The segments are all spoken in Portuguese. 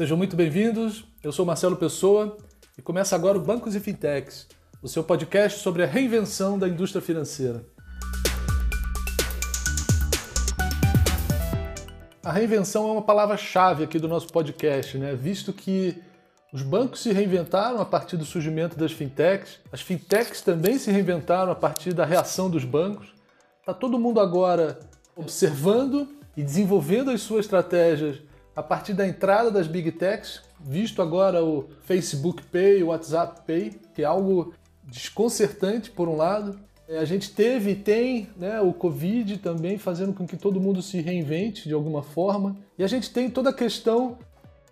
Sejam muito bem-vindos. Eu sou Marcelo Pessoa e começa agora o Bancos e Fintechs, o seu podcast sobre a reinvenção da indústria financeira. A reinvenção é uma palavra-chave aqui do nosso podcast, né? Visto que os bancos se reinventaram a partir do surgimento das fintechs, as fintechs também se reinventaram a partir da reação dos bancos. Está todo mundo agora observando e desenvolvendo as suas estratégias a partir da entrada das big techs, visto agora o Facebook Pay, o WhatsApp Pay, que é algo desconcertante por um lado. É, a gente teve e tem né, o Covid também fazendo com que todo mundo se reinvente de alguma forma. E a gente tem toda a questão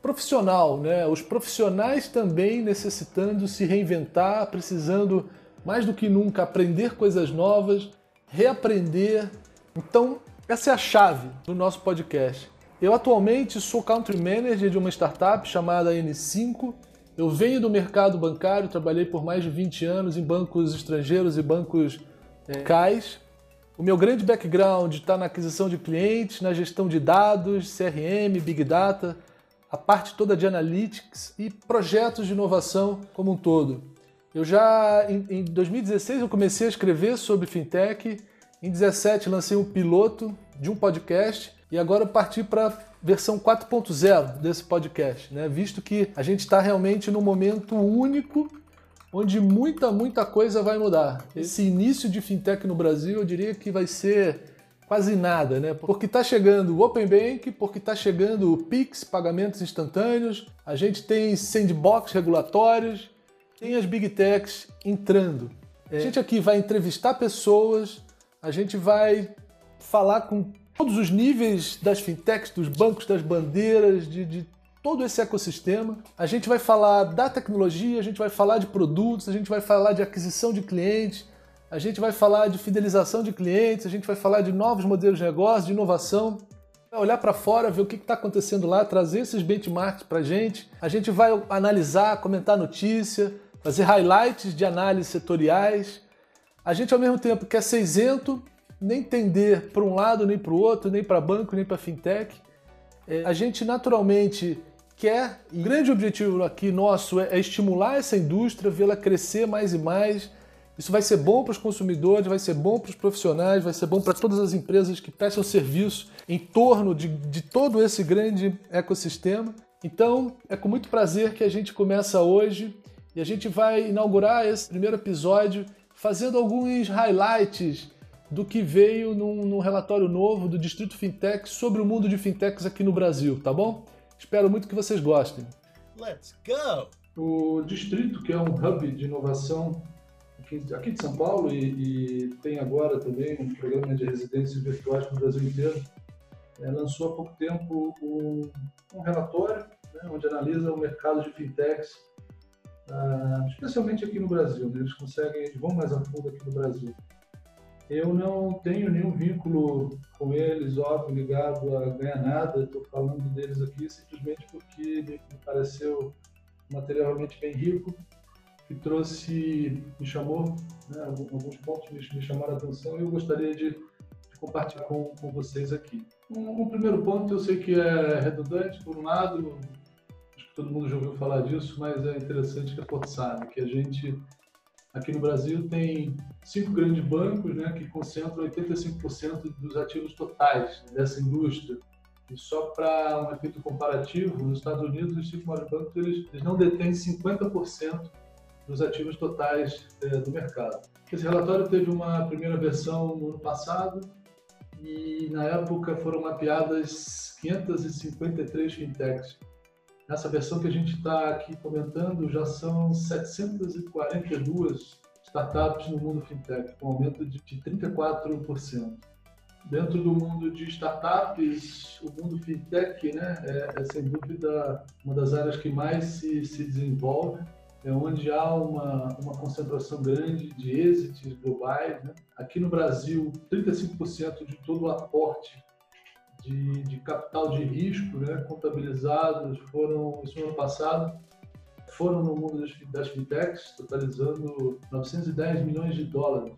profissional, né? os profissionais também necessitando se reinventar, precisando mais do que nunca aprender coisas novas, reaprender. Então, essa é a chave do nosso podcast. Eu atualmente sou country manager de uma startup chamada N5. Eu venho do mercado bancário, trabalhei por mais de 20 anos em bancos estrangeiros e bancos é, CAIS. O meu grande background está na aquisição de clientes, na gestão de dados, CRM, Big Data, a parte toda de analytics e projetos de inovação como um todo. Eu já em, em 2016 eu comecei a escrever sobre fintech em 17 lancei um piloto de um podcast e agora eu parti para a versão 4.0 desse podcast, né? Visto que a gente está realmente num momento único onde muita, muita coisa vai mudar. Esse início de fintech no Brasil, eu diria que vai ser quase nada, né? Porque está chegando o Open Bank, porque está chegando o Pix, pagamentos instantâneos, a gente tem sandbox regulatórios, tem as big techs entrando. A gente aqui vai entrevistar pessoas a gente vai falar com todos os níveis das fintechs, dos bancos, das bandeiras, de, de todo esse ecossistema. A gente vai falar da tecnologia, a gente vai falar de produtos, a gente vai falar de aquisição de clientes, a gente vai falar de fidelização de clientes, a gente vai falar de novos modelos de negócio, de inovação. Vai olhar para fora, ver o que está acontecendo lá, trazer esses benchmarks para a gente. A gente vai analisar, comentar notícia, fazer highlights de análises setoriais a gente ao mesmo tempo quer ser isento, nem tender para um lado nem para o outro, nem para banco nem para fintech. É, a gente naturalmente quer, e o grande objetivo aqui nosso é, é estimular essa indústria, vê-la crescer mais e mais. Isso vai ser bom para os consumidores, vai ser bom para os profissionais, vai ser bom para todas as empresas que prestam serviço em torno de, de todo esse grande ecossistema. Então, é com muito prazer que a gente começa hoje e a gente vai inaugurar esse primeiro episódio fazendo alguns highlights do que veio num, num, relatório novo do Distrito Fintech sobre o mundo de fintechs aqui no Brasil, tá bom? Espero muito que vocês gostem. Let's go! O Distrito, que é um hub de inovação aqui, aqui de São Paulo e, e, tem agora também um programa de residências virtuais no Brasil inteiro, é, lançou há pouco tempo um, um relatório né, onde analisa o mercado de fintechs uh, especialmente aqui no Brasil. Né? Eles conseguem, eles vão mais a fundo aqui no Brasil. Eu não tenho nenhum vínculo com eles, óbvio, ligado a ganhar nada. Estou falando deles aqui simplesmente porque me pareceu materialmente bem rico, que trouxe, me chamou, né, alguns pontos me, chamaram a atenção e eu gostaria de, de compartilhar com, com vocês aqui. Um, um, primeiro ponto, eu sei que é redundante, por um lado, todo mundo já ouviu falar disso, mas é interessante que Porto sabe que a gente aqui no Brasil tem cinco grandes bancos, né, que concentram 85% dos ativos totais dessa indústria. E só para um efeito comparativo, nos Estados Unidos os cinco maiores bancos eles, eles não detêm 50% dos ativos totais é, do mercado. Esse relatório teve uma primeira versão no ano passado e na época foram mapeadas 553 fintechs Nessa versão que a gente está aqui comentando, já são 742 startups no mundo fintech, com um aumento de 34%. Dentro do mundo de startups, o mundo fintech né, é, é sem dúvida uma das áreas que mais se, se desenvolve, é onde há uma, uma concentração grande de êxitos globais. Né? Aqui no Brasil, 35% de todo o aporte de, de capital de risco né, contabilizados foram, esse ano passado, foram no mundo das fintechs, totalizando 910 milhões de dólares.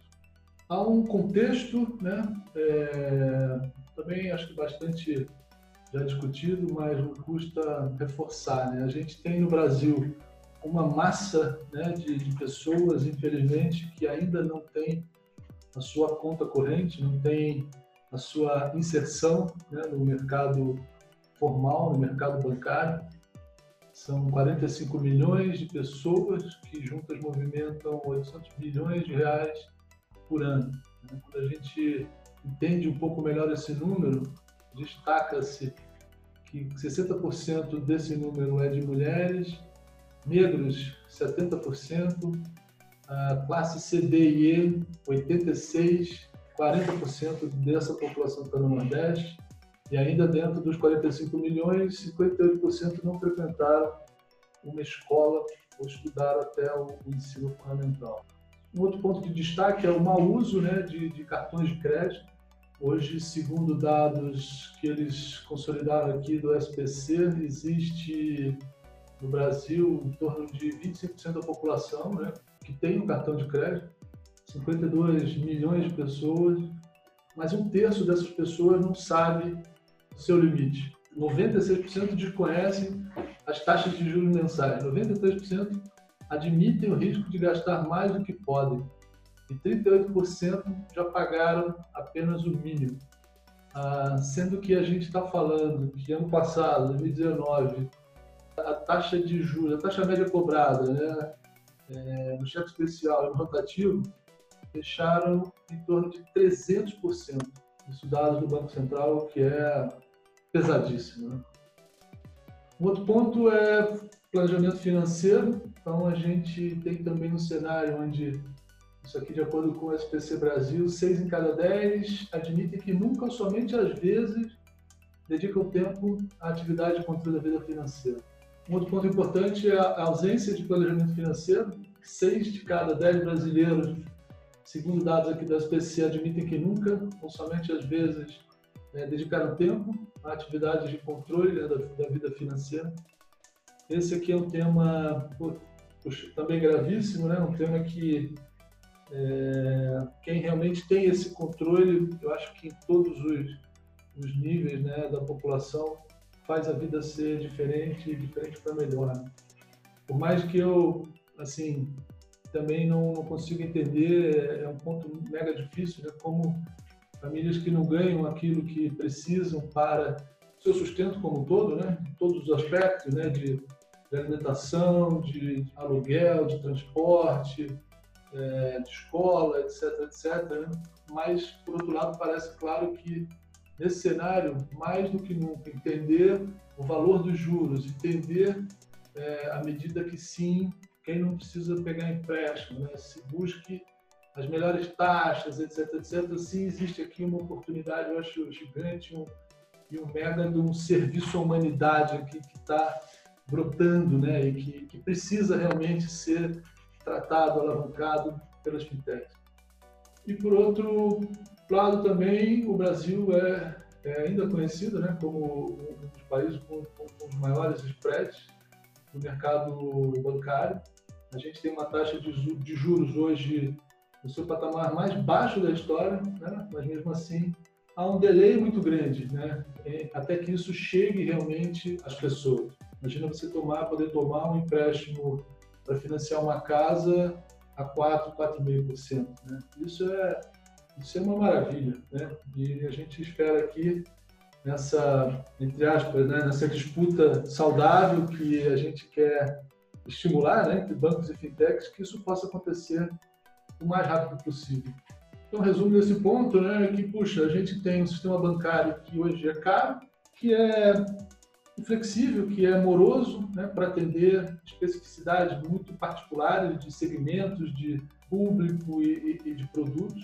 Há um contexto, né, é, também acho que bastante já discutido, mas não custa reforçar. Né? A gente tem no Brasil uma massa né, de, de, pessoas, infelizmente, que ainda não tem a sua conta corrente, não tem a sua inserção né, no mercado formal, no mercado bancário. São 45 milhões de pessoas que juntas movimentam 800 bilhões de reais por ano. Né? Quando a gente entende um pouco melhor esse número, destaca-se que 60% desse número é de mulheres, negros 70%, a classe C, D e E 86%, 40% dessa população está no Nordeste, e ainda dentro dos 45 milhões, 58% não frequentaram uma escola ou estudaram até o ensino fundamental. Um outro ponto de destaque é o mau uso né, de, de cartões de crédito. Hoje, segundo dados que eles consolidaram aqui do SPC, existe no Brasil em torno de 25% da população né, que tem um cartão de crédito, 52 milhões de pessoas, mas um terço dessas pessoas não sabe o seu limite. 96% desconhecem as taxas de juros mensais, 93% admitem o risco de gastar mais do que podem e 38% já pagaram apenas o mínimo. Ah, sendo que a gente está falando que ano passado, 2019, a taxa de juros, a taxa média cobrada né, é, no cheque especial e no rotativo fecharam em torno de 300%. Isso dados do Banco Central, que é pesadíssimo. Né? Um outro ponto é planejamento financeiro. Então, a gente tem também um cenário onde, isso aqui de acordo com o SPC Brasil, 6 em cada 10 admitem que nunca ou somente às vezes dedicam tempo à atividade de controle da vida financeira. Um outro ponto importante é a ausência de planejamento financeiro. Seis de cada dez brasileiros, segundo dados aqui da SPC, admitem que nunca, ou somente às vezes, né, dedicaram tempo a atividades de controle né, da, da, vida financeira. Esse aqui é um tema também gravíssimo, né? um tema que é, quem realmente tem esse controle, eu acho que em todos os, os níveis né, da população, faz a vida ser diferente, diferente para melhor. Por mais que eu, assim, também não, não consigo entender, é um ponto mega difícil, né? Como famílias que não ganham aquilo que precisam para seu sustento como um todo, né? Todos os aspectos, né? De, de alimentação, de aluguel, de transporte, é, de escola, etc, etc. Né? Mas, por outro lado, parece claro que nesse cenário, mais do que nunca, entender o valor dos juros, entender é, à medida que sim, quem não precisa pegar empréstimo, né? se busque as melhores taxas, etc, etc. Sim, existe aqui uma oportunidade, eu acho gigante, um, e um mega de um serviço à humanidade aqui que está brotando, né? E que, que precisa realmente ser tratado, alavancado pelas fintechs. E por outro lado também, o Brasil é, é ainda conhecido né, como um dos países com, com, com, os maiores spreads no mercado bancário. A gente tem uma taxa de, juros hoje no seu patamar mais baixo da história, né, mas mesmo assim há um delay muito grande, né, até que isso chegue realmente às pessoas. Imagina você tomar, poder tomar um empréstimo para financiar uma casa a 4, 4,5%. Né? Isso é isso é uma maravilha, né? E a gente espera aqui nessa, entre aspas, né, nessa disputa saudável que a gente quer estimular, né, entre bancos e fintechs, que isso possa acontecer o mais rápido possível. Então, resumo desse ponto, né, é que puxa, a gente tem um sistema bancário que hoje é caro, que é flexível, que é moroso, né, para atender especificidades muito particulares de segmentos, de público e, e, e de produtos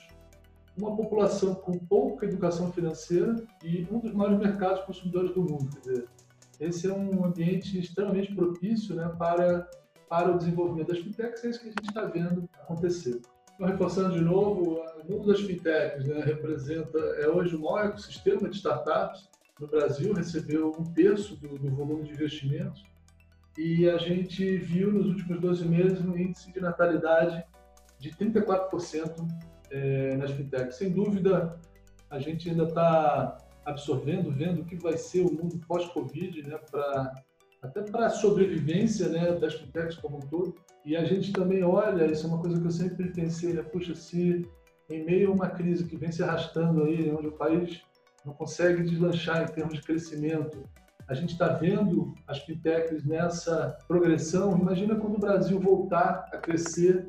uma população com pouca educação financeira e um dos maiores mercados consumidores do mundo. Quer dizer, esse é um ambiente extremamente propício né, para, para o desenvolvimento das fintechs, é isso que a gente está vendo acontecer. Então, reforçando de novo, o mundo das fintechs né, representa, é hoje o maior ecossistema de startups no Brasil, recebeu um terço do, do volume de investimentos e a gente viu nos últimos 12 meses um índice de natalidade de 34% é, nas fintechs. Sem dúvida, a gente ainda está absorvendo, vendo o que vai ser o mundo pós-Covid, né, para até para a sobrevivência né, das fintechs como um todo. E a gente também olha, isso é uma coisa que eu sempre pensei, né, puxa, se em meio a uma crise que vem se arrastando aí, onde o país não consegue deslanchar em termos de crescimento, a gente está vendo as fintechs nessa progressão. Imagina quando o Brasil voltar a crescer,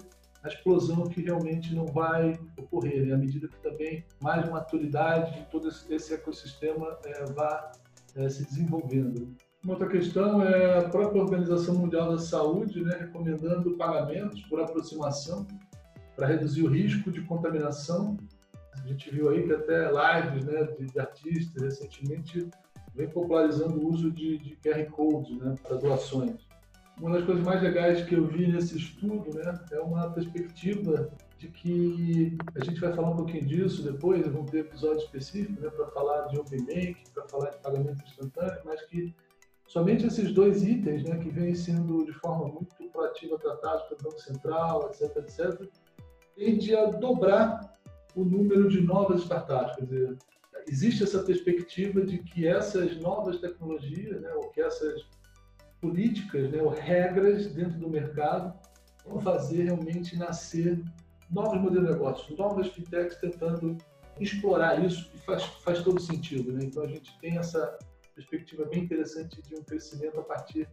a explosão que realmente não vai ocorrer, né? à medida que também mais maturidade de todo esse, ecossistema é, vá é, se desenvolvendo. Uma outra questão é a própria Organização Mundial da Saúde, né, recomendando pagamentos por aproximação para reduzir o risco de contaminação. A gente viu aí que até lives né, de, de artistas recentemente vem popularizando o uso de, de QR Codes né, para doações. Uma das coisas mais legais que eu vi nesse estudo né, é uma perspectiva de que a gente vai falar um pouquinho disso depois, vamos ter episódio específico né, para falar de Open Bank, para falar de pagamento instantâneo, mas que somente esses dois itens, né, que vêm sendo de forma muito proativa tratados pelo Banco Central, etc., etc., tende a dobrar o número de novas startups. Quer dizer, existe essa perspectiva de que essas novas tecnologias, né, ou que essas políticas, né, ou regras dentro do mercado vão fazer realmente nascer novos modelos de negócio, novas fintechs tentando explorar isso e faz, faz todo sentido. Né? Então a gente tem essa perspectiva bem interessante de um crescimento a partir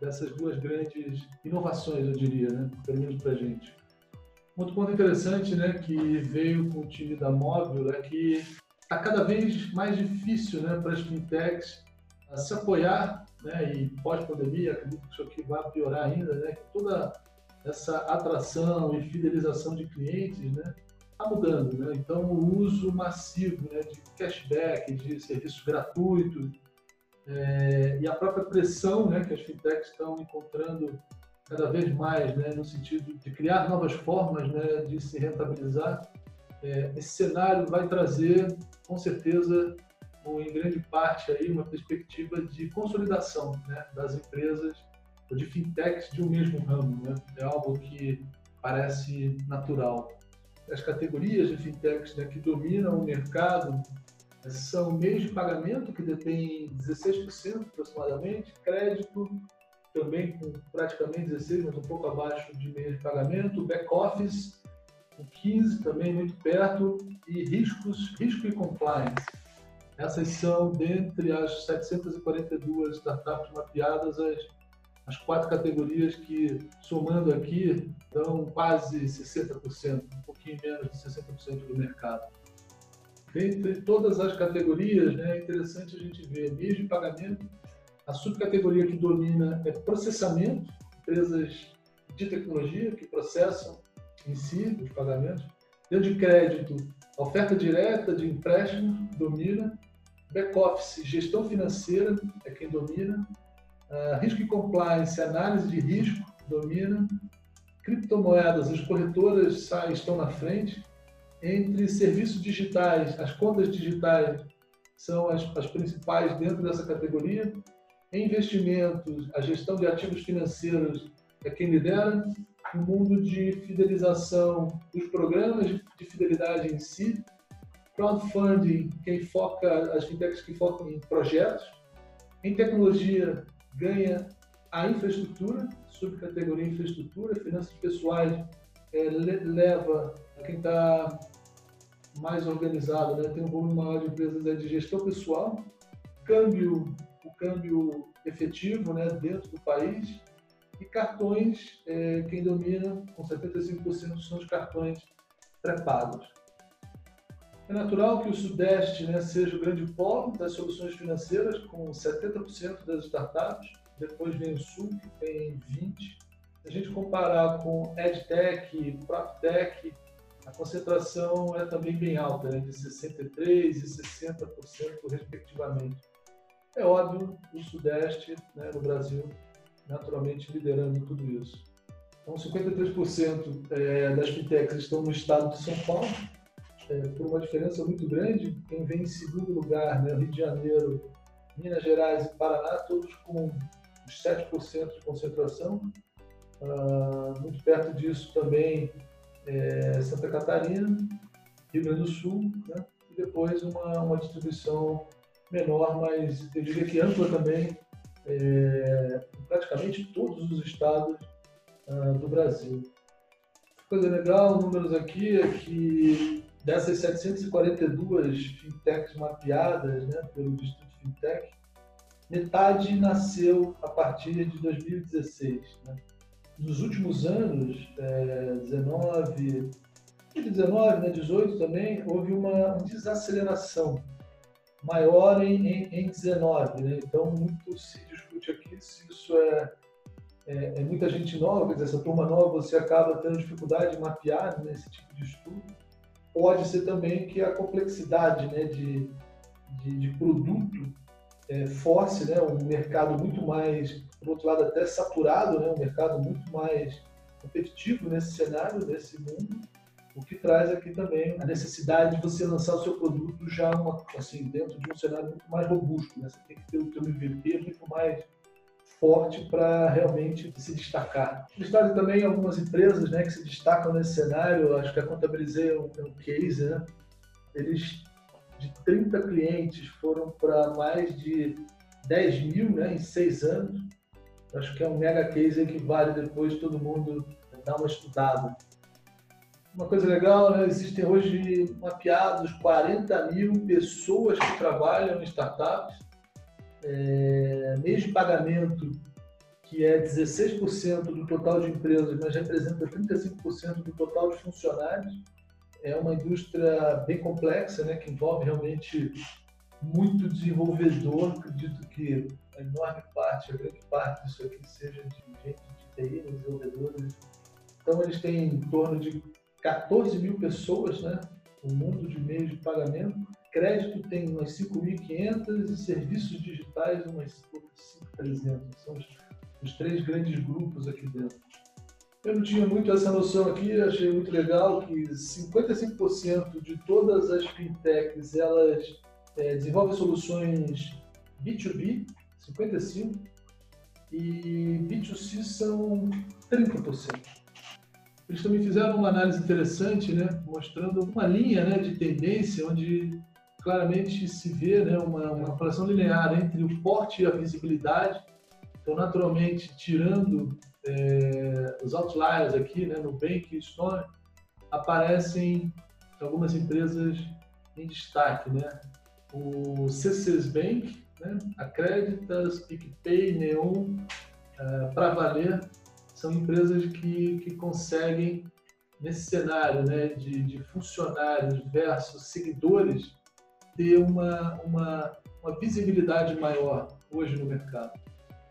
dessas duas grandes inovações, eu diria, né? pelo menos para a gente. Outro ponto interessante né, que veio com o time da Móvel é que está cada vez mais difícil né, para as fintechs se apoiar, né, e pós-pandemia, acredito que isso aqui vai piorar ainda, né, que toda essa atração e fidelização de clientes né, está mudando. Né? Então, o uso massivo né, de cashback, de serviços gratuitos, é, e a própria pressão né, que as fintechs estão encontrando cada vez mais, né, no sentido de criar novas formas né, de se rentabilizar, é, esse cenário vai trazer, com certeza, ou em grande parte, aí, uma perspectiva de consolidação né, das empresas ou de fintechs de um mesmo ramo. Né? É algo que parece natural. As categorias de fintechs né, que dominam o mercado são meios de pagamento, que detêm 16% aproximadamente, crédito, também com praticamente 16%, mas um pouco abaixo de meios de pagamento, back-office, com 15 também muito perto, e riscos, risco e compliance. Essas são, dentre as 742 startups mapeadas, as, as quatro categorias que, somando aqui, dão quase 60%, um pouquinho menos de 60% do mercado. Dentre todas as categorias, né, é interessante a gente ver de pagamento, a subcategoria que domina é processamento, empresas de tecnologia que processam em si, os pagamentos. Dentro de crédito, oferta direta de empréstimo domina. Back-office, gestão financeira é quem domina. Uh, risco e compliance, análise de risco domina. Criptomoedas, as corretoras saem, estão na frente. Entre serviços digitais, as contas digitais são as, as principais dentro dessa categoria. Em investimentos, a gestão de ativos financeiros é quem lidera no mundo de fidelização, os programas de fidelidade em si, crowdfunding, quem foca, as fintechs que focam em projetos, em tecnologia ganha a infraestrutura, subcategoria infraestrutura, finanças pessoais é, leva quem está mais organizado, né? tem um volume maior de empresas de gestão pessoal, câmbio, o câmbio efetivo né, dentro do país, e cartões, é, quem domina com 75% são os cartões pré-pagos. É natural que o Sudeste né, seja o grande polo das soluções financeiras, com 70% das startups. Depois vem o Sul, que tem 20%. Se a gente comparar com EdTech, PropTech, a concentração é também bem alta, né, de 63% e 60%, respectivamente. É óbvio, o Sudeste, né, no Brasil, naturalmente liderando tudo isso. Então, 53% é, das fintechs estão no estado de São Paulo, é, por uma diferença muito grande. Quem vem em segundo lugar, né, Rio de Janeiro, Minas Gerais e Paraná, todos com os 7% de concentração. Ah, muito perto disso também é, Santa Catarina, Rio Grande do Sul, né, e depois uma, uma distribuição menor, mas eu diria que ampla também, é, em praticamente todos os estados uh, do Brasil. Coisa legal, números aqui, é que dessas 742 fintechs mapeadas né, pelo Distrito Fintech, metade nasceu a partir de 2016. Né? Nos últimos anos, é, 19, 19, né, 18 também, houve uma desaceleração maior em, em, em 19. Né? Então, muito se discute aqui se isso é, é, é, muita gente nova, quer dizer, essa turma nova você acaba tendo dificuldade de mapear nesse né, tipo de estudo. Pode ser também que a complexidade né, de, de, de produto é, force né, um mercado muito mais, por outro lado, até saturado, né, um mercado muito mais competitivo nesse cenário, nesse mundo, o que traz aqui também a necessidade de você lançar o seu produto já uma, assim, dentro de um cenário muito mais robusto. Né? Você tem que ter o seu MVP muito mais forte para realmente se destacar. Listaram também algumas empresas né, que se destacam nesse cenário, acho que a Contabilizei é um, é um case, né? eles de 30 clientes foram para mais de 10 mil né, em seis anos. Acho que é um mega case que vale depois todo mundo dar uma estudada. Uma coisa legal, né? existem hoje mapeados 40 mil pessoas que trabalham em startups. É, mês de pagamento, que é 16% do total de empresas, mas representa 35% do total de funcionários é uma indústria bem complexa, né, que envolve realmente muito desenvolvedor. Acredito que a enorme parte, a grande parte disso aqui seja de gente de TI, desenvolvedores. Então, eles têm em torno de 14 mil pessoas, né? O mundo de meios de pagamento. Crédito tem umas 5.500 e serviços digitais umas 5.300. São os, os três grandes grupos aqui dentro. Eu não tinha muito essa noção aqui, achei muito legal que 55% de todas as fintechs elas é, desenvolvem soluções B2B, 55%, e B2C são 30%. Eles também fizeram uma análise interessante, né, mostrando uma linha né, de tendência onde claramente se vê né, uma, uma relação linear entre o porte e a visibilidade. Então, naturalmente, tirando é, os outliers aqui, né, Nubank e Stone, aparecem algumas empresas em destaque, né? O C6 Bank, né? Acreditas, PicPay, Neon, é, para valer, são empresas que, que conseguem, nesse cenário né, de, de funcionários versus seguidores, ter uma, uma, uma visibilidade maior hoje no mercado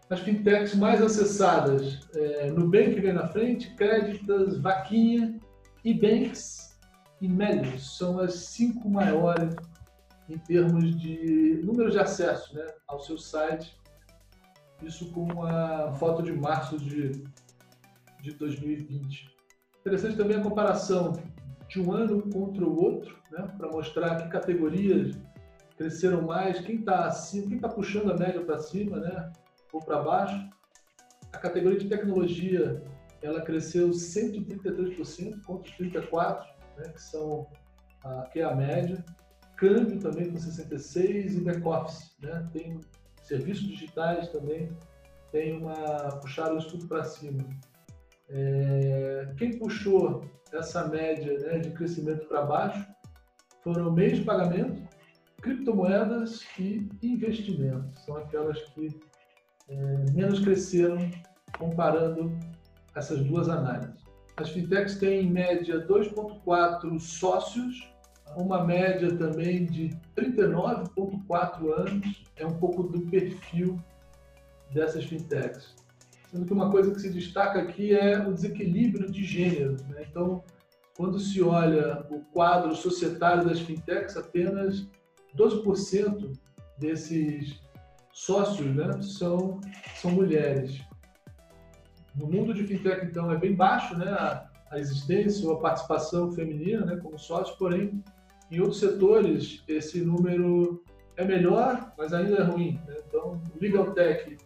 as fintechs mais acessadas. É, Nubank vem na frente, Créditas, Vaquinha, Ebanks e Melius são as cinco maiores em termos de número de acesso né, ao seu site. Isso com a foto de março de, de 2020. Interessante também a comparação de um ano contra o outro, né, para mostrar que categorias cresceram mais, quem está acima, quem está puxando a média para cima, né? ou para baixo. A categoria de tecnologia ela cresceu 133% contra os 34%, né, que, são a, que é a média. Câmbio também com 66% e back-office. Né, tem serviços digitais também, tem uma puxaram isso tudo para cima. É, quem puxou essa média né, de crescimento para baixo foram meios de pagamento, criptomoedas e investimentos. São aquelas que é, menos cresceram comparando essas duas análises. As fintechs têm em média 2,4 sócios, uma média também de 39,4 anos, é um pouco do perfil dessas fintechs. Sendo que uma coisa que se destaca aqui é o desequilíbrio de gênero. Né? Então, quando se olha o quadro societário das fintechs, apenas 12% desses sócios né, são, são mulheres. No mundo de fintech, então, é bem baixo né, a, a existência ou a participação feminina né, como sócio, porém, em outros setores, esse número é melhor, mas ainda é ruim. Né? Então, o Legal Tech,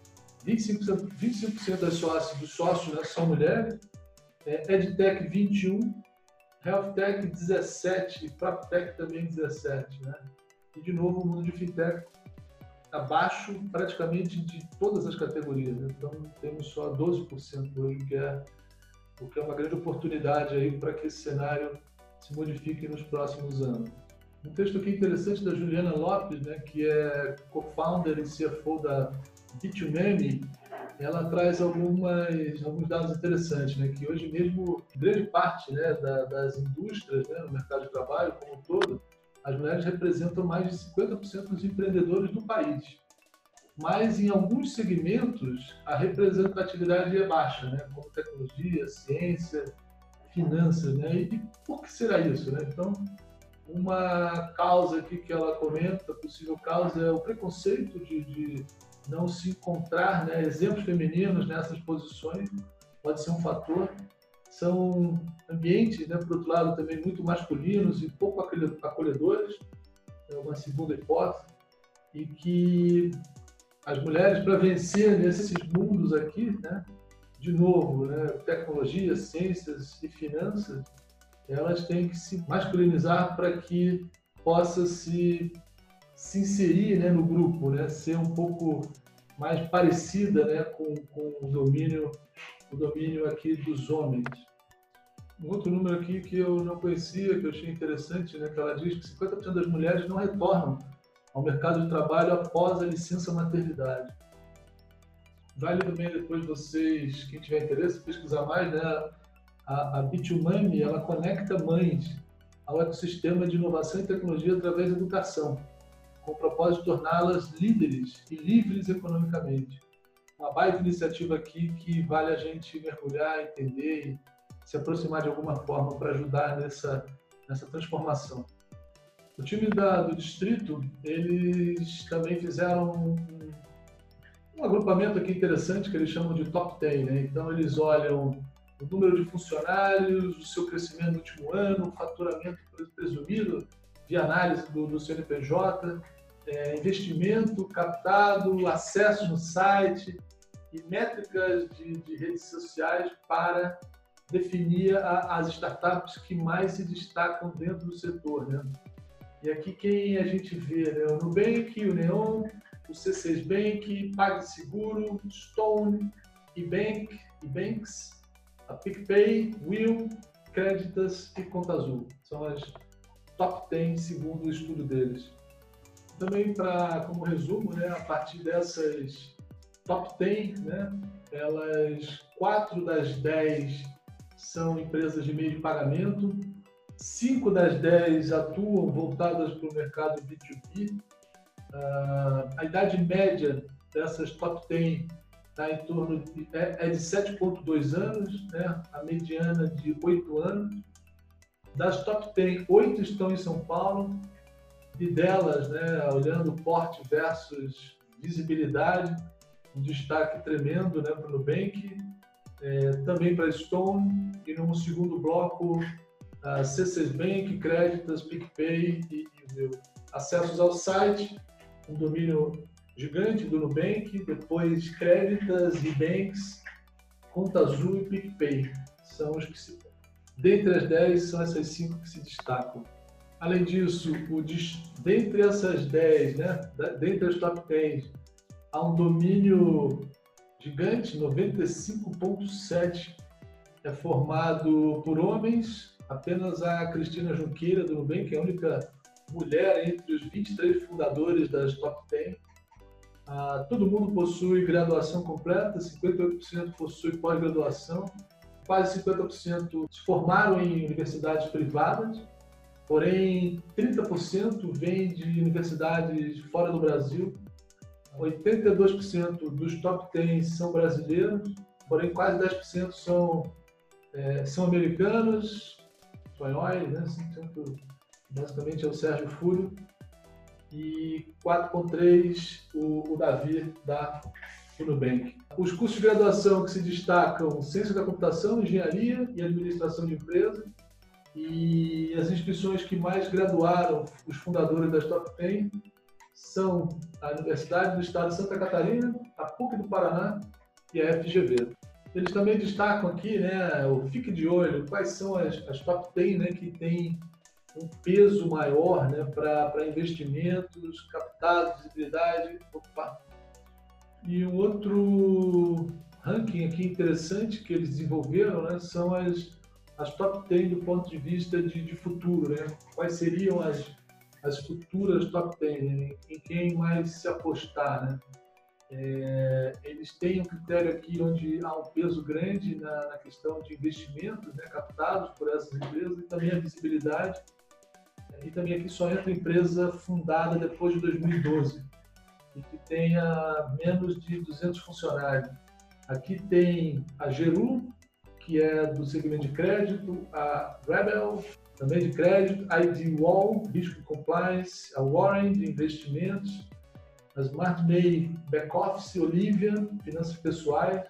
25%, 25 das dos sócios né, são mulheres, é, EdTech, 21%, Health Tech, 17%, e PropTech também 17%. Né? E, de novo, o mundo de fintech abaixo praticamente de todas as categorias. Né? Então, temos só 12% hoje, que é, o que é uma grande oportunidade aí para que esse cenário se modifique nos próximos anos. Um texto aqui interessante da Juliana Lopes, né, que é co-founder e CFO da Bitumemi, ela traz algumas, alguns dados interessantes, né, que hoje mesmo grande parte né, da, das indústrias né, no mercado de trabalho como um todo, as mulheres representam mais de 50% dos empreendedores do país. Mas em alguns segmentos a representatividade é baixa, né, como tecnologia, ciência, finanças, né? E por que será isso, né? Então, uma causa aqui que ela comenta, possível causa, é o preconceito de, de não se encontrar né, exemplos femininos nessas posições, pode ser um fator. São ambientes, né, por outro lado, também muito masculinos e pouco acolhedores, é uma segunda hipótese, e que as mulheres, para vencer nesses mundos aqui, né, de novo, né, tecnologia, ciências e finanças, elas têm que se masculinizar para que possa se, se inserir né, no grupo, né, ser um pouco mais parecida né, com, com o domínio o domínio aqui dos homens. Um outro número aqui que eu não conhecia, que eu achei interessante, né, que ela diz que 50% das mulheres não retornam ao mercado de trabalho após a licença maternidade. Vale também depois vocês, quem tiver interesse, pesquisar mais, né? A, a Bitumami, ela conecta mães ao ecossistema de inovação e tecnologia através da educação, com o propósito de torná-las líderes e livres economicamente. Uma baita iniciativa aqui que vale a gente mergulhar, entender e se aproximar de alguma forma para ajudar nessa, nessa transformação. O time da, do distrito, eles também fizeram um, um agrupamento aqui interessante que eles chamam de top 10. Né? Então, eles olham o número de funcionários, o seu crescimento no último ano, o faturamento presumido de análise do, do CNPJ, é, investimento captado, acesso no site e métricas de, de redes sociais para definir a, as startups que mais se destacam dentro do setor. Né? E aqui quem a gente vê, né? o Nubank, o Neon, o C6 Bank, PagSeguro, Stone, eBank, eBanks, a PicPay, Will, Creditas e Conta Azul. São as top 10 segundo o estudo deles. Também para como resumo, né, a partir dessas top 10, né, elas quatro das 10 são empresas de meio de pagamento, cinco das 10 atuam voltadas para o mercado B2B, Uh, a idade média dessas top 10 está em torno de, é, é de 7,2 anos, né? a mediana de 8 anos. Das top 10, 8 estão em São Paulo, e delas, né, olhando porte versus visibilidade, um destaque tremendo né, para o Nubank, é, também para Stone, e no segundo bloco, a C6 Bank, Créditas, PicPay e, e acessos ao site, um domínio gigante do Nubank, depois Créditas, Ebanks, Conta Azul e PicPay. São os que se... Dentre as 10, são essas cinco que se destacam. Além disso, o, dentre essas 10, né, dentre as top 10, há um domínio gigante, 95,7%. É formado por homens, apenas a Cristina Junqueira, do Nubank, é a única mulher entre os 23 fundadores das top 10. Ah, todo mundo possui graduação completa, 58% possui pós-graduação, quase 50% se formaram em universidades privadas, porém 30% vem de universidades fora do Brasil, 82% dos top 10 são brasileiros, porém quase 10% são, é, são americanos, espanhóis, né? 5% basicamente é o Sérgio Fúrio, e 4.3 o, o Davi da Nubank. Os cursos de graduação que se destacam Ciência da Computação, Engenharia e Administração de Empresas, e as instituições que mais graduaram os fundadores das Top 10 são a Universidade do Estado de Santa Catarina, a PUC do Paraná e a FGV. Eles também destacam aqui, né, o fique de olho, quais são as, as top 10 né, que têm um peso maior né, para investimentos, capital, visibilidade. Opa. E um outro ranking aqui interessante que eles desenvolveram né, são as, as top 10 do ponto de vista de, de futuro. Né? Quais seriam as, as futuras top 10, né? em quem mais se apostar. Né? É, eles têm um critério aqui onde há um peso grande na, na questão de investimentos né, captados por essas empresas e também a visibilidade. E também aqui só entra empresa fundada depois de 2012 e que tenha menos de 200 funcionários. Aqui tem a Geru, que é do segmento de crédito, a Rebel, também de crédito, a ID Wall, risco compliance, a Warren, de investimentos, a SmartMay Back Office, Olivia, finanças pessoais,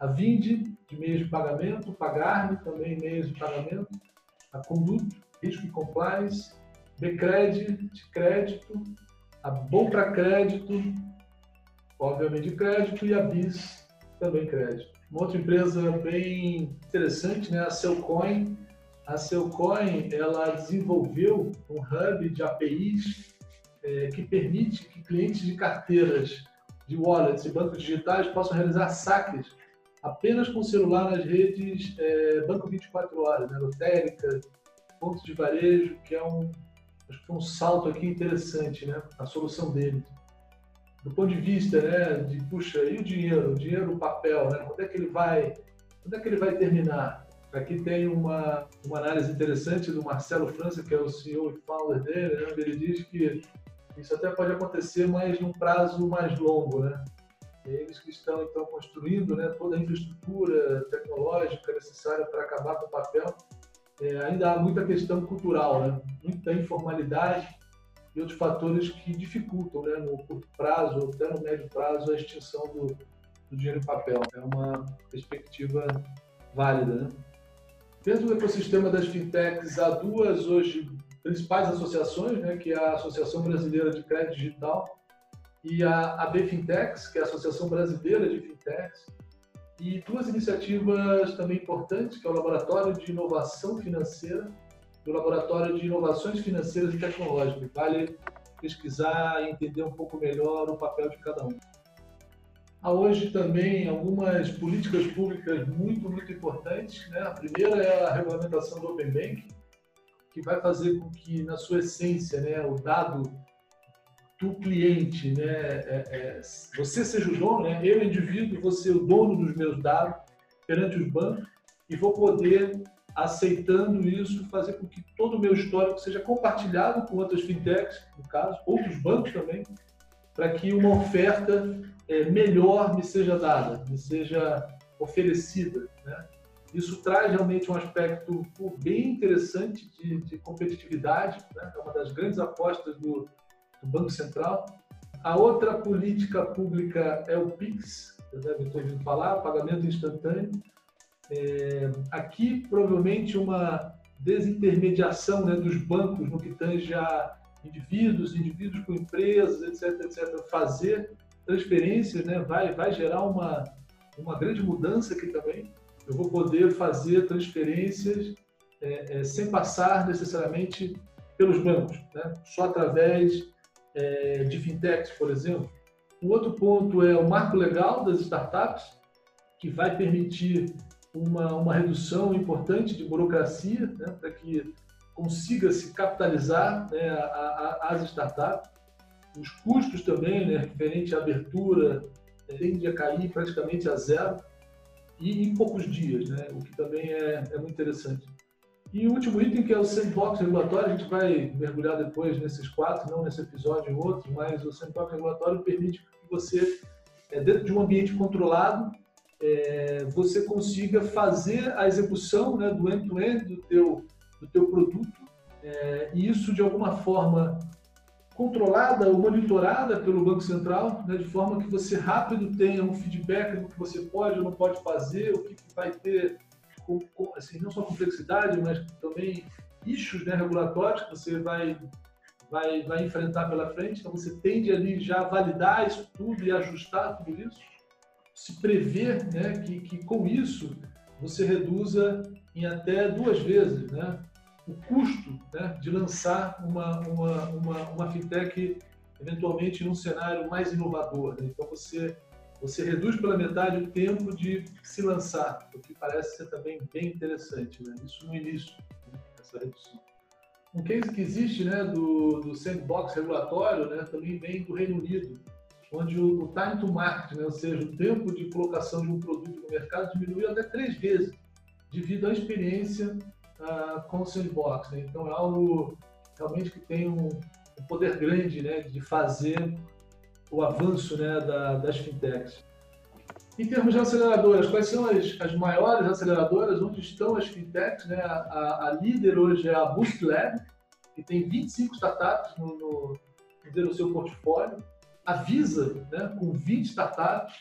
a Vind, de meios de pagamento, Pagarme, também meios de pagamento, a Conduto, risco e compliance, Becred, de crédito, a Bom para Crédito, obviamente crédito, e a BIS, também crédito. Uma outra empresa bem interessante, né, a Cellcoin. A Cellcoin, ela desenvolveu um hub de APIs é, que permite que clientes de carteiras de wallets e bancos digitais possam realizar saques apenas com celular nas redes é, Banco 24 Horas, né, lotérica, pontos de varejo, que é um, acho que foi um salto aqui interessante, né, a solução deles. Do ponto de vista, né, de puxa, e o dinheiro, o dinheiro, o papel, né, quando é que ele vai, quando é que ele vai terminar? Aqui tem uma, uma análise interessante do Marcelo França, que é o CEO e founder dele, né, ele diz que isso até pode acontecer, mas num prazo mais longo, né? Eles que estão então construindo, né, toda a infraestrutura tecnológica necessária para acabar com o papel, é, ainda há muita questão cultural, né? Muita informalidade e outros fatores que dificultam, né, no curto prazo ou até no médio prazo, a extinção do, do dinheiro em papel. É uma perspectiva válida, né? Dentro do ecossistema das fintechs, há duas hoje principais associações, né, que é a Associação Brasileira de Crédito Digital e a AB Fintechs, que é a Associação Brasileira de Fintechs, e duas iniciativas também importantes, que é o Laboratório de Inovação Financeira e o Laboratório de Inovações Financeiras e Tecnológicas. Vale pesquisar e entender um pouco melhor o papel de cada um. Há hoje também algumas políticas públicas muito, muito importantes. Né? A primeira é a regulamentação do Open Banking, que vai fazer com que, na sua essência, né, o dado do cliente, né, é, é, você seja o dono, né, eu, indivíduo, ser o dono dos meus dados perante os bancos e vou poder, aceitando isso, fazer com que todo o meu histórico seja compartilhado com outras fintechs, no caso, outros bancos também, para que uma oferta é, melhor me seja dada, me seja oferecida. Né? Isso traz realmente um aspecto bem interessante de, de competitividade, né? é uma das grandes apostas do, do, Banco Central. A outra política pública é o PIX, vocês devem ter ouvido falar, pagamento instantâneo. É, aqui, provavelmente, uma desintermediação né, dos bancos no que tange a indivíduos, indivíduos com empresas, etc., etc., fazer transferências, né, vai, vai gerar uma, uma grande mudança aqui também eu vou poder fazer transferências é, é, sem passar necessariamente pelos bancos, né? só através é, de fintechs, por exemplo. Um outro ponto é o marco legal das startups, que vai permitir uma, uma redução importante de burocracia né? para que consiga se capitalizar né, a, a, as startups. Os custos também, né, referente à abertura, tende a cair praticamente a zero e em poucos dias, né? o que também é, é muito interessante. E o último item, que é o sandbox regulatório, a gente vai mergulhar depois nesses quatro, não nesse episódio em outros, mas o sandbox regulatório permite que você, é, dentro de um ambiente controlado, é, você consiga fazer a execução né, do end-to-end -end do, teu, do teu produto, é, e isso de alguma forma controlada ou monitorada pelo Banco Central, né, de forma que você rápido tenha um feedback do que você pode ou não pode fazer, o que, vai ter, assim, não só complexidade, mas também issues né, regulatórios que você vai, vai, vai enfrentar pela frente. Então, você tende ali já a validar isso tudo e ajustar tudo isso. Se prever né, que, que com isso você reduza em até duas vezes né, o custo né, de lançar uma, uma, uma, uma fintech eventualmente num cenário mais inovador. Né? Então você você reduz pela metade o tempo de se lançar, o que parece ser também bem interessante, né? Isso no início, né? essa redução. Um case que existe, né, do, do sandbox regulatório, né, também vem do Reino Unido, onde o, time to market, né, ou seja, o tempo de colocação de um produto no mercado diminuiu até três vezes, devido à experiência uh, com o sandbox. Né? Então é algo realmente que tem um, um poder grande, né, de fazer o avanço né, da, das fintechs. Em termos de aceleradoras, quais são as, as maiores aceleradoras? Onde estão as fintechs? Né? A, a, líder hoje é a Boost Lab, que tem 25 startups no, no, no seu portfólio. A Visa, né, com 20 startups.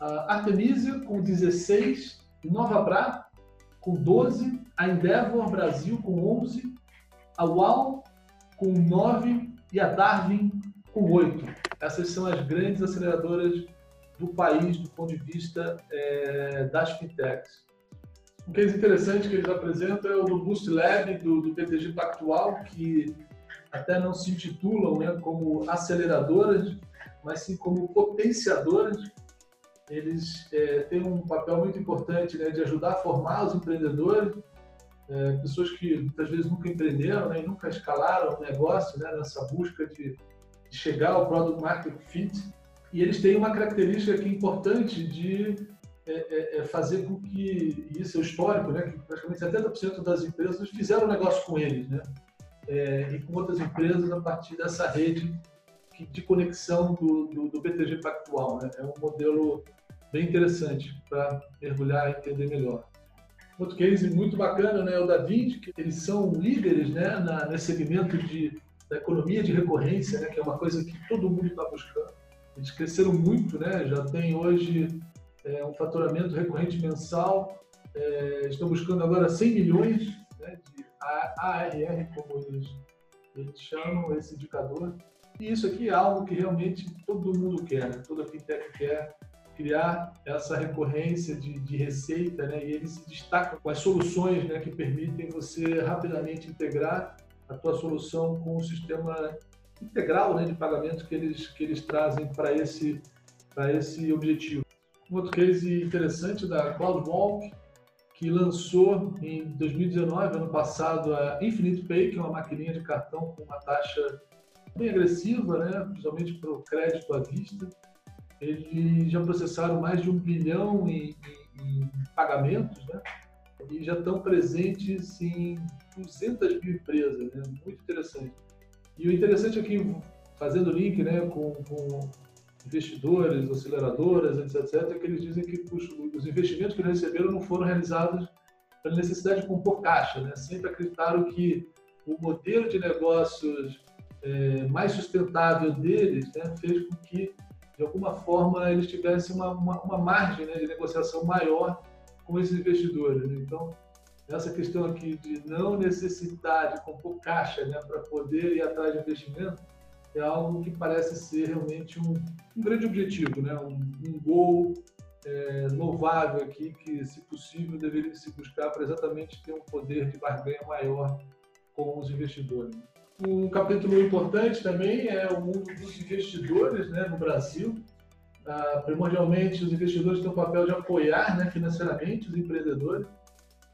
A Artemisia, com 16. Nova Bra, com 12. A Endeavor Brasil, com 11. A UAU, com 9. E a Darwin, com 8. Essas são as grandes aceleradoras do país do ponto de vista é, das fintechs. Um case interessante que eles apresentam é o do Boost Lab, do, do BTG Pactual, que até não se intitulam né, como aceleradoras, mas sim como potenciadoras. Eles é, têm um papel muito importante né, de ajudar a formar os empreendedores, é, pessoas que muitas vezes nunca empreenderam né, nunca escalaram o negócio né, nessa busca de chegar ao product market fit. E eles têm uma característica aqui importante de é, é, é fazer com que, e isso é histórico, né, que praticamente 70% das empresas fizeram negócio com eles, né, é, e com outras empresas a partir dessa rede de conexão do, do, do BTG Pactual. Né? É um modelo bem interessante para mergulhar e entender melhor. Outro case muito bacana né, é o da Vint, que eles são líderes né, na, nesse segmento de da economia de recorrência, né, que é uma coisa que todo mundo está buscando. Eles cresceram muito, né, já tem hoje é, um faturamento recorrente mensal, é, estão buscando agora 100 milhões né, de ARR, como eles, eles chamam esse indicador. E isso aqui é algo que realmente todo mundo quer, né? toda fintech quer criar essa recorrência de, de receita, né? e eles se destacam com as soluções né, que permitem você rapidamente integrar a tua solução com o sistema integral né, de pagamentos que eles, que eles trazem para esse, esse objetivo. Um outro case interessante da CloudWalk, que lançou em 2019, ano passado, a Infinite Pay, que é uma maquininha de cartão com uma taxa bem agressiva, né, principalmente para o crédito à vista. Eles já processaram mais de um bilhão em, em, em pagamentos, né? e já estão presentes em 200 mil empresas, né? muito interessante. E o interessante aqui, fazendo link né, com, com investidores, aceleradoras, etc., é que eles dizem que os, os investimentos que eles receberam não foram realizados pela necessidade de compor caixa, né? sempre acreditaram que o modelo de negócios é, mais sustentável deles né, fez com que, de alguma forma, eles tivessem uma, uma, uma margem né, de negociação maior com esses investidores. Né? Então, essa questão aqui de não necessitar de compor caixa né, para poder ir atrás de investimento é algo que parece ser realmente um, um grande objetivo, né? um, um gol é, louvável aqui que, se possível, deveria se buscar para exatamente ter um poder de barganha maior com os investidores. Um capítulo importante também é o mundo dos investidores né, no Brasil. Ah, primordialmente, os investidores têm o papel de apoiar né, financeiramente os empreendedores,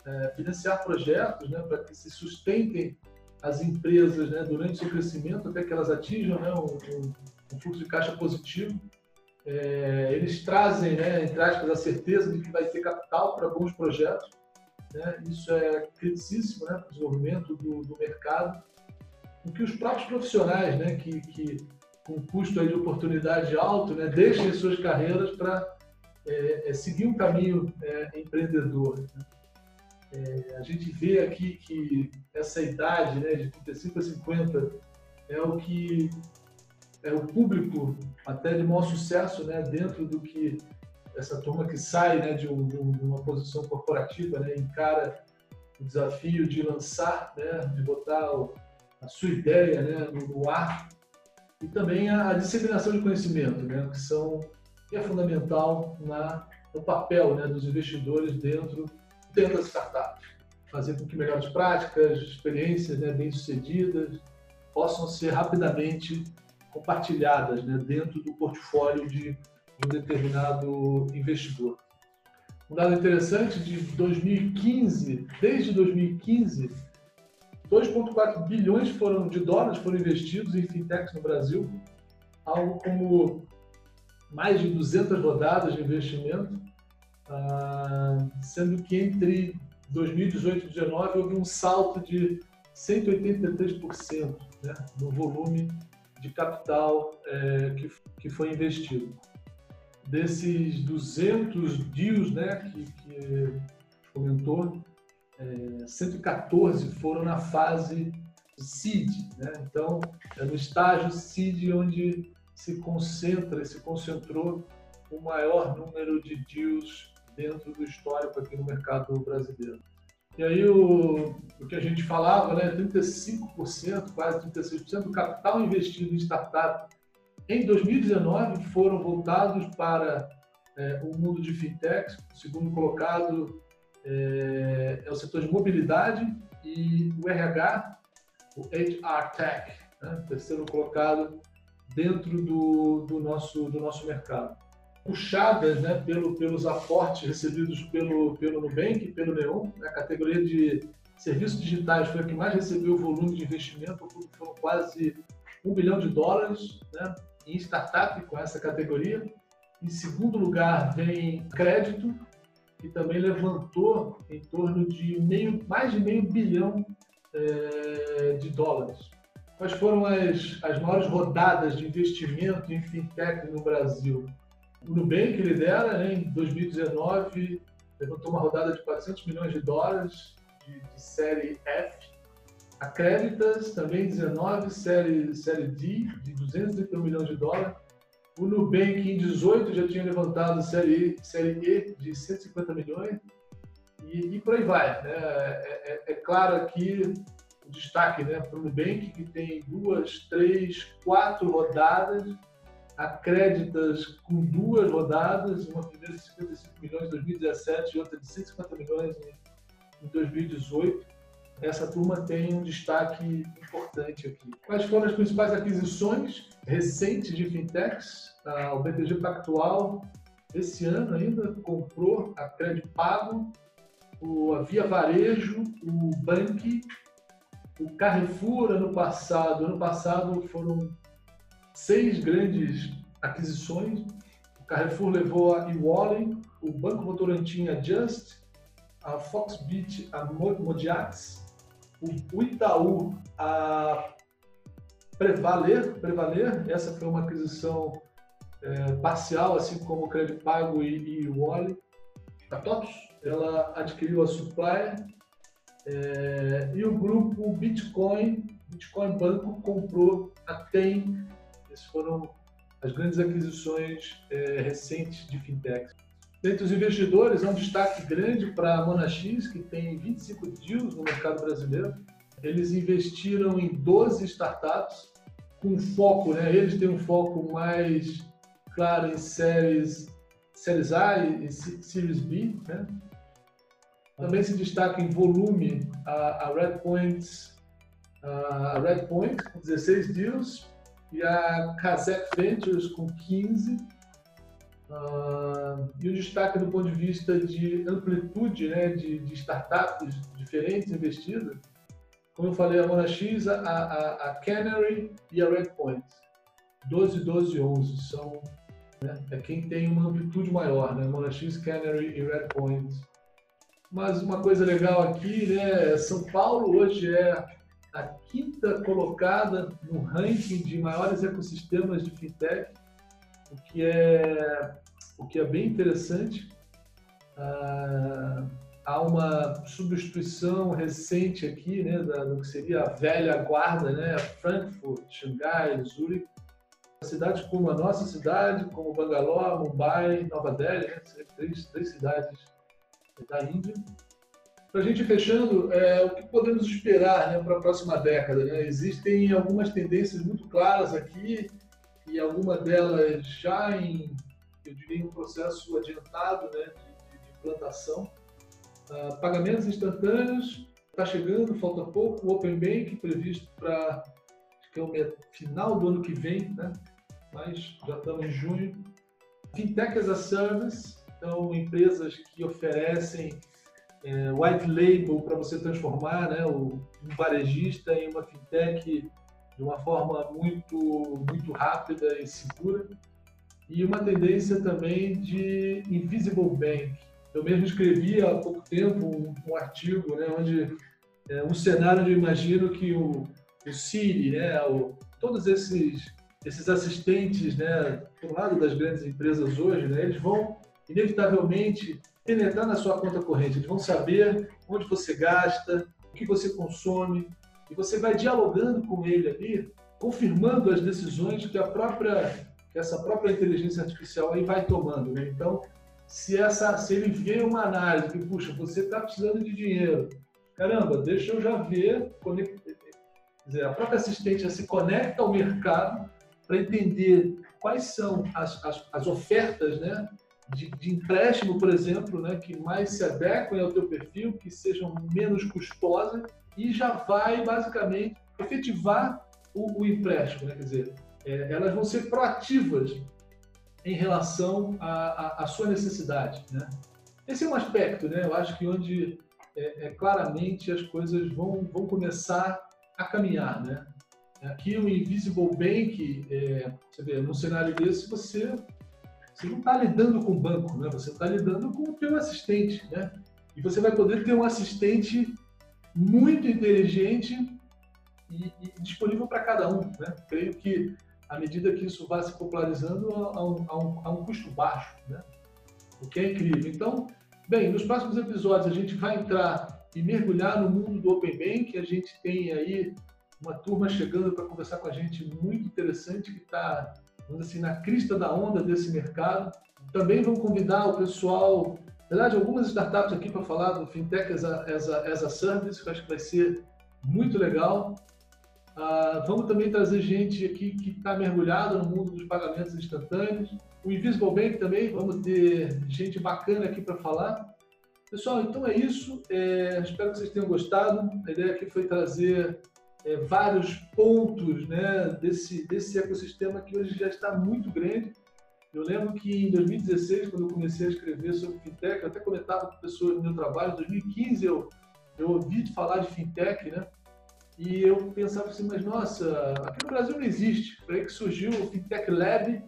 é, financiar projetos né, para que se sustentem as empresas né, durante o seu crescimento, até que elas atinjam né, um, um, fluxo de caixa positivo. É, eles trazem, né, entre aspas, a certeza de que vai ter capital para bons projetos. Né? Isso é criticíssimo né, para o desenvolvimento do, do mercado. O que os próprios profissionais, né, que, que com custo aí de oportunidade alto, né, deixem suas carreiras para é, é, seguir um caminho é, empreendedor. Né? É, a gente vê aqui que essa idade, né, de 35 a 50, é o que é o público até de maior sucesso, né, dentro do que essa turma que sai, né, de, um, de uma posição corporativa, né, encara o desafio de lançar, né, de botar o, a sua ideia, né, no, no ar. E também a, a disseminação de conhecimento, né, que são que é fundamental na, no papel né, dos investidores dentro, dentro das startups. fazer com que melhores práticas, experiências né, bem-sucedidas possam ser rapidamente compartilhadas né, dentro do portfólio de, um determinado investidor. Um dado interessante de 2015, desde 2015, 2,4 bilhões foram, de dólares foram investidos em fintechs no Brasil, algo como mais de 200 rodadas de investimento, ah, sendo que entre 2018 e 2019 houve um salto de 183% né, no volume de capital é, que, que foi investido. Desses 200 deals né, que, que comentou, é, 114 foram na fase seed, né? então é no estágio seed onde se concentra, se concentrou o maior número de deals dentro do histórico aqui no mercado brasileiro. E aí o, o que a gente falava, né, 35%, quase 36% do capital investido em startup em 2019 foram voltados para é, o mundo de fintechs. O segundo colocado é, é, o setor de mobilidade e o RH, o HR Tech, né, terceiro colocado dentro do, do, nosso, do nosso mercado puxadas né, pelo, pelos aportes recebidos pelo, pelo Nubank, pelo Neon. Né, a categoria de serviços digitais foi a que mais recebeu o volume de investimento, foram quase um bilhão de dólares né, em startup com essa categoria. Em segundo lugar vem crédito, que também levantou em torno de meio, mais de meio bilhão é, de dólares. Quais foram as, as maiores rodadas de investimento em fintech no Brasil? O Nubank lidera, né, em 2019, levantou uma rodada de 400 milhões de dólares de, de série F. A Creditas, também 19, série, série D, de 231 milhões de dólares. O Nubank, em 18, já tinha levantado série, série E, de 150 milhões. E, e por aí vai. Né? É, é, é claro aqui o destaque né, para o Nubank, que tem duas, três, quatro rodadas acréditas com duas rodadas, uma primeira de 55 milhões em 2017 e outra de 150 milhões em 2018. Essa turma tem um destaque importante aqui. Quais foram as principais aquisições recentes de fintechs? Ah, o BTG Pactual, esse ano ainda, comprou a Crédito Pago, o, a Via Varejo, o Bank, o Carrefour ano passado. Ano passado foram seis grandes aquisições. O Carrefour levou a Iwallen, o Banco Votorantim a Just, a Foxbit a Modiax, o Itaú a Prevaler, Prevaler, essa foi uma aquisição é, parcial, assim como o Crédito Pago e, e. A TOTOS, ela adquiriu a Supply é, e o grupo Bitcoin, Bitcoin Banco comprou a TEM essas foram as grandes aquisições é, recentes de fintechs. Dentre os investidores, há um destaque grande para a Monax, que tem 25 deals no mercado brasileiro. Eles investiram em 12 startups com foco, né? Eles têm um foco mais claro em séries, séries A e Series B, né? Também se destaca em volume a, a Redpoint, a Redpoint com 16 deals e a Kazek Ventures com 15. Uh, e o destaque do ponto de vista de amplitude né, de, de startups diferentes investidas, como eu falei, a Monax, a, a, a Canary e a Redpoint. 12, 12 11 são né, é quem tem uma amplitude maior, né? Monax, Canary e Redpoint. Mas uma coisa legal aqui, né? São Paulo hoje é a quinta colocada no ranking de maiores ecossistemas de fintech, o que é, o que é bem interessante. Ah, há uma substituição recente aqui, né, da, do que seria a velha guarda, né, Frankfurt, Xangai, Zurich, cidades como a nossa cidade, como Bangalore, Mumbai, Nova Delhi, né, três, três cidades da Índia, para a gente fechando, é, o que podemos esperar né, para a próxima década? Né? Existem algumas tendências muito claras aqui e alguma delas já em, eu diria, um processo adiantado né, de, de, plantação. Uh, pagamentos instantâneos, está chegando, falta pouco. O Open Bank previsto para é o final do ano que vem, né? mas já estamos em junho. Fintech as a Service, então empresas que oferecem é, white label para você transformar né, o, um varejista em uma fintech de uma forma muito, muito rápida e segura. E uma tendência também de Invisible Bank. Eu mesmo escrevi há pouco tempo um, um artigo né, onde é, um cenário eu imagino que o, o Siri, né, o, todos esses, esses assistentes né, do lado das grandes empresas hoje, né, eles vão inevitavelmente penetrar na sua conta corrente. Eles vão saber onde você gasta, o que você consome, e você vai dialogando com ele ali, confirmando as decisões que a própria que essa própria inteligência artificial aí vai tomando. Né? Então, se essa se ele vê uma análise que puxa, você está precisando de dinheiro, caramba, deixa eu já ver, dizer, a própria assistente já se conecta ao mercado para entender quais são as, as, as ofertas, né? De, de, empréstimo, por exemplo, né, que mais se adequem ao teu perfil, que sejam menos custosas e já vai basicamente efetivar o, o empréstimo, né? quer dizer, é, elas vão ser proativas em relação à, sua necessidade, né? Esse é um aspecto, né? Eu acho que onde é, é, claramente as coisas vão, vão começar a caminhar, né? Aqui o Invisible Bank, é, você vê, num cenário desse, você, você não está lidando com o banco, né? Você está lidando com o teu assistente, né? E você vai poder ter um assistente muito inteligente e, e disponível para cada um. Né? Creio que à medida que isso vai se popularizando a, um, a, um, a um, custo baixo, né? o que é incrível. Então, bem, nos próximos episódios a gente vai entrar e mergulhar no mundo do Open Bank. A gente tem aí uma turma chegando para conversar com a gente muito interessante que está, assim, na crista da onda desse mercado. Também vamos convidar o pessoal na verdade, algumas startups aqui para falar do Fintech as a, as, a, as a Service, que eu acho que vai ser muito legal. Uh, vamos também trazer gente aqui que está mergulhado no mundo dos pagamentos instantâneos. O Invisible Bank também, vamos ter gente bacana aqui para falar. Pessoal, então é isso. É, espero que vocês tenham gostado. A ideia aqui foi trazer é, vários pontos né, desse, desse ecossistema que hoje já está muito grande eu lembro que em 2016, quando eu comecei a escrever sobre fintech, eu até comentava com pessoas no meu trabalho, em 2015 eu, eu ouvi falar de fintech, né? E eu pensava assim, mas nossa, aqui no Brasil não existe. Foi aí que surgiu o Fintech Lab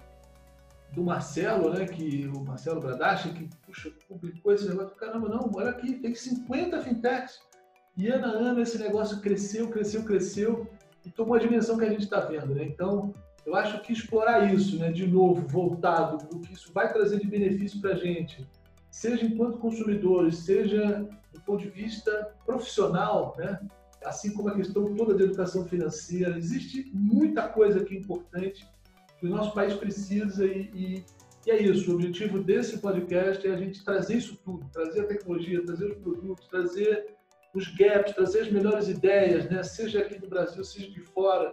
do Marcelo, né? Que, o Marcelo Bradacha, que puxa, publicou esse negócio. Caramba, não, olha aqui, tem 50 fintechs. E ano a ano esse negócio cresceu, cresceu, cresceu e tomou a dimensão que a gente está vendo, né? Então, eu acho que explorar isso, né, de novo, voltado, o que isso vai trazer de benefício para a gente, seja enquanto consumidores, seja do ponto de vista profissional, né, assim como a questão toda da educação financeira, existe muita coisa aqui importante que o nosso país precisa e, e, e é isso. O objetivo desse podcast é a gente trazer isso tudo, trazer a tecnologia, trazer os produtos, trazer os gaps, trazer as melhores ideias, né, seja aqui do Brasil, seja de fora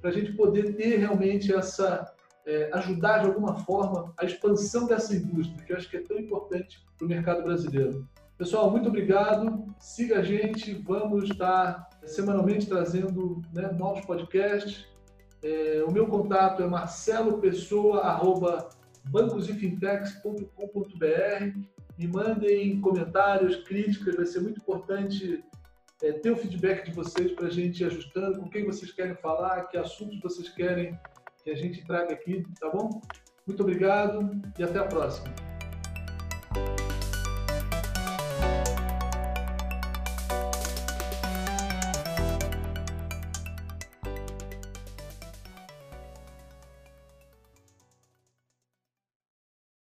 para a gente poder ter realmente essa, é, ajudar de alguma forma a expansão dessa indústria, que eu acho que é tão importante para o mercado brasileiro. Pessoal, muito obrigado. Siga a gente, vamos estar semanalmente trazendo né, novos podcasts. É, o meu contato é marcelopessoa.bancosefintechs.com.br. Me mandem comentários, críticas, vai ser muito importante é, ter o feedback de vocês para a gente ir ajustando, com quem vocês querem falar, que assuntos vocês querem que a gente traga aqui, tá bom? Muito obrigado e até a próxima.